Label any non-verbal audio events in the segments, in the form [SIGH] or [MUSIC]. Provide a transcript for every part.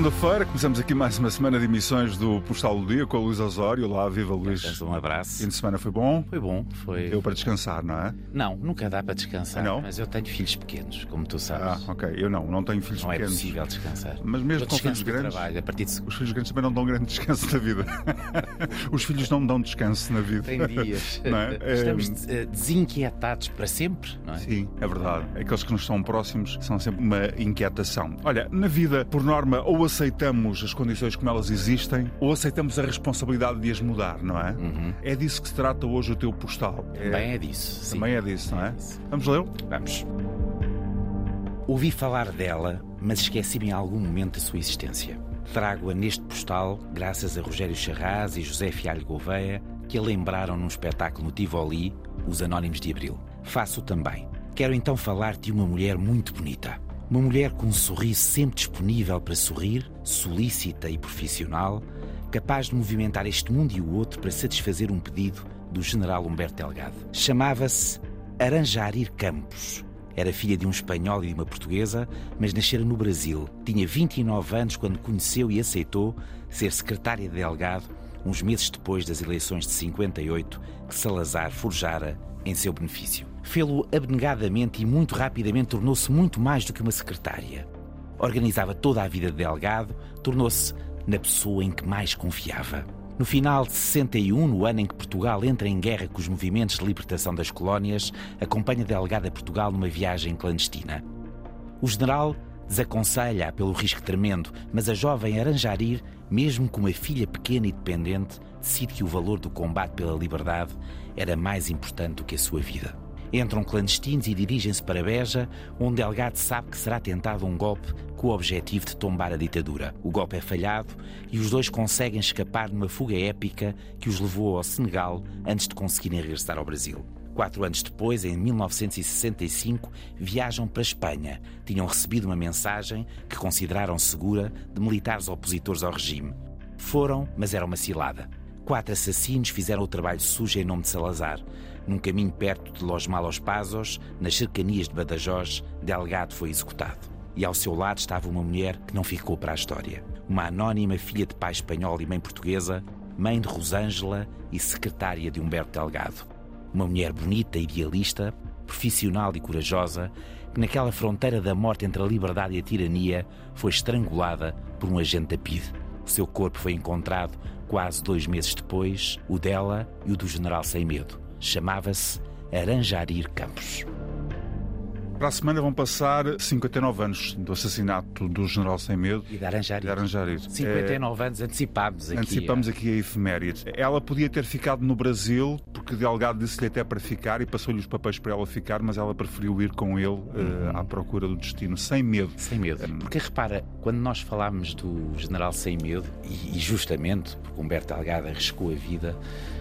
segunda-feira, começamos aqui mais uma semana de emissões do Postal do Dia com a Luís Osório. Lá, viva Luís. Um abraço. Fim de semana foi bom? Foi bom. Foi... Deu para descansar, não é? Não, nunca dá para descansar. Não? Mas eu tenho filhos pequenos, como tu sabes. Ah, ok. Eu não, não tenho filhos não pequenos. é possível descansar. Mas mesmo eu com filhos grandes. Trabalho, a partir de... Os filhos grandes também não dão grande descanso na vida. [LAUGHS] Os filhos não dão descanso na vida. Tem dias. Não é? [LAUGHS] Estamos É, eh, desinquietados para sempre, não é? Sim, é verdade. Aqueles que nos são próximos são sempre uma inquietação. Olha, na vida, por norma, ou aceitamos as condições como elas existem, ou aceitamos a responsabilidade de as mudar, não é? Uhum. É disso que se trata hoje o teu postal. Também é disso. sim. Também é disso, não é? É disso. Vamos ler? Vamos. Ouvi falar dela, mas esqueci-me em algum momento da sua existência. Trago-a neste postal, graças a Rogério Charraz e José Fialho Gouveia, que a lembraram num espetáculo no Tivoli, Os Anónimos de Abril. Faço também. Quero então falar-te de uma mulher muito bonita. Uma mulher com um sorriso sempre disponível para sorrir, solícita e profissional, capaz de movimentar este mundo e o outro para satisfazer um pedido do general Humberto Delgado. Chamava-se Aranjarir Campos. Era filha de um espanhol e de uma portuguesa, mas nascera no Brasil. Tinha 29 anos quando conheceu e aceitou ser secretária de Delgado, uns meses depois das eleições de 58 que Salazar forjara em seu benefício. Fê-lo abnegadamente e muito rapidamente tornou-se muito mais do que uma secretária. Organizava toda a vida de Delgado, tornou-se na pessoa em que mais confiava. No final de 61, no ano em que Portugal entra em guerra com os movimentos de libertação das colónias, acompanha Delgado a Portugal numa viagem clandestina. O general desaconselha-a pelo risco tremendo, mas a jovem Aranjarir, mesmo com uma filha pequena e dependente, decide que o valor do combate pela liberdade era mais importante do que a sua vida. Entram clandestinos e dirigem-se para Beja, onde Delgado sabe que será tentado um golpe com o objetivo de tombar a ditadura. O golpe é falhado e os dois conseguem escapar numa fuga épica que os levou ao Senegal antes de conseguirem regressar ao Brasil. Quatro anos depois, em 1965, viajam para a Espanha. Tinham recebido uma mensagem que consideraram segura de militares opositores ao regime. Foram, mas era uma cilada. Quatro assassinos fizeram o trabalho sujo em nome de Salazar. Num caminho perto de Los Malos Pasos, nas cercanias de Badajoz, Delgado foi executado. E ao seu lado estava uma mulher que não ficou para a história. Uma anónima filha de pai espanhol e mãe portuguesa, mãe de Rosângela e secretária de Humberto Delgado. Uma mulher bonita, idealista, profissional e corajosa, que naquela fronteira da morte entre a liberdade e a tirania foi estrangulada por um agente da PIDE. O seu corpo foi encontrado quase dois meses depois, o dela e o do general Sem Medo. Chamava-se Aranjarir Campos. Para a semana vão passar 59 anos do assassinato do general Sem Medo E de Aranjarir. de Aranjarir. 59 anos, antecipámos aqui. Antecipamos aqui a efeméride. Ela podia ter ficado no Brasil, porque Delgado disse-lhe até para ficar e passou-lhe os papéis para ela ficar, mas ela preferiu ir com ele eh, à procura do destino, sem medo. Sem medo. Porque repara, quando nós falámos do general Sem Medo, e, e justamente porque Humberto Delgado arriscou a vida,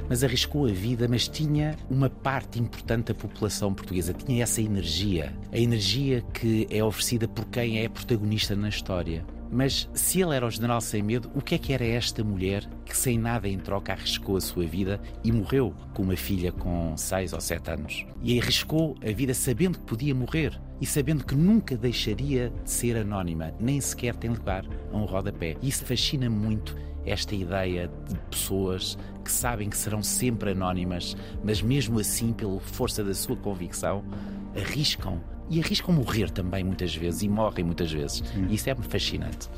mas arriscou a vida, mas tinha uma parte importante da população portuguesa, tinha essa energia, a energia que é oferecida por quem é protagonista na história. Mas se ele era o general sem medo, o que é que era esta mulher que sem nada em troca arriscou a sua vida e morreu com uma filha com 6 ou 7 anos? E arriscou a vida sabendo que podia morrer e sabendo que nunca deixaria de ser anónima, nem sequer tem lugar a um rodapé. Isso fascina-me muito esta ideia de pessoas que sabem que serão sempre anónimas, mas mesmo assim, pela força da sua convicção, arriscam. E arriscam morrer também muitas vezes e morrem muitas vezes. E isso é fascinante.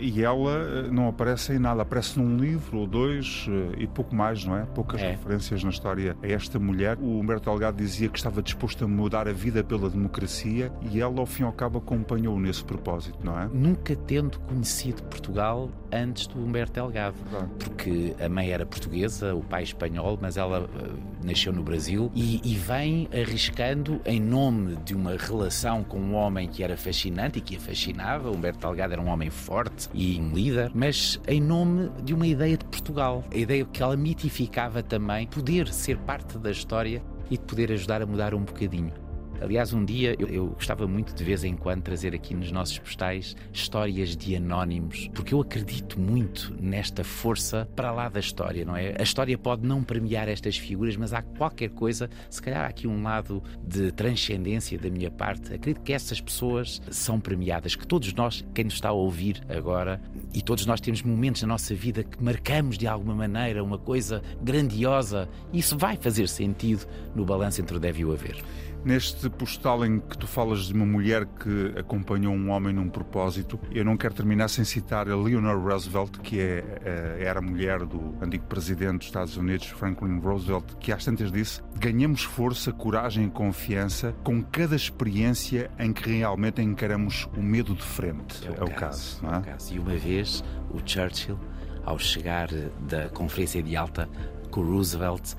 E ela eh, não aparece em nada, aparece num livro ou dois eh, e pouco mais, não é? Poucas É. referências na história a esta mulher. O Humberto Delgado dizia que estava disposto a mudar a vida pela democracia e ela, ao fim e ao cabo, acompanhou nesse propósito, não é? Nunca tendo conhecido Portugal antes do Humberto Delgado. Porque a mãe era portuguesa, o pai espanhol, mas ela eh, nasceu no Brasil e, e vem arriscando em nome de uma relação com um homem que era fascinante e que a fascinava. Humberto Delgado era um homem forte e um líder, mas em nome de uma ideia de Portugal. A ideia que ela mitificava também, poder ser parte da história e de poder ajudar a mudar um bocadinho. Aliás, um dia eu, eu, gostava muito de vez em quando trazer aqui nos nossos postais histórias de anónimos, porque eu acredito muito nesta força para lá da história, não é? A história pode não premiar estas figuras, mas há qualquer coisa, se calhar há aqui um lado de transcendência da minha parte. Acredito que essas pessoas são premiadas, que todos nós, quem nos está a ouvir agora, e todos nós temos momentos na nossa vida que marcamos de alguma maneira uma coisa grandiosa, isso vai fazer sentido no balanço entre o deve e o haver. Neste postal em que tu falas de uma mulher que acompanhou um homem num propósito, eu não quero terminar sem citar a Leonor Roosevelt, que é, eh, era mulher do antigo presidente dos Estados Unidos, Franklin Roosevelt, que às tantas disse: ganhamos força, coragem e confiança com cada experiência em que realmente encaramos o medo de frente. É o, é o caso. caso, é? é o caso. E uma vez o Churchill, ao chegar da conferência de alta com Roosevelt,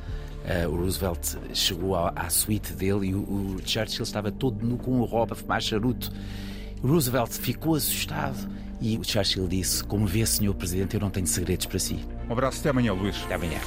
o Roosevelt chegou à, à suíte dele e o, o, Churchill estava todo nu com o roubo a fumar charuto. Roosevelt ficou assustado e o Churchill disse: Como vê, senhor Presidente, eu não tenho segredos para si. Um abraço, até amanhã, Luís. Até amanhã.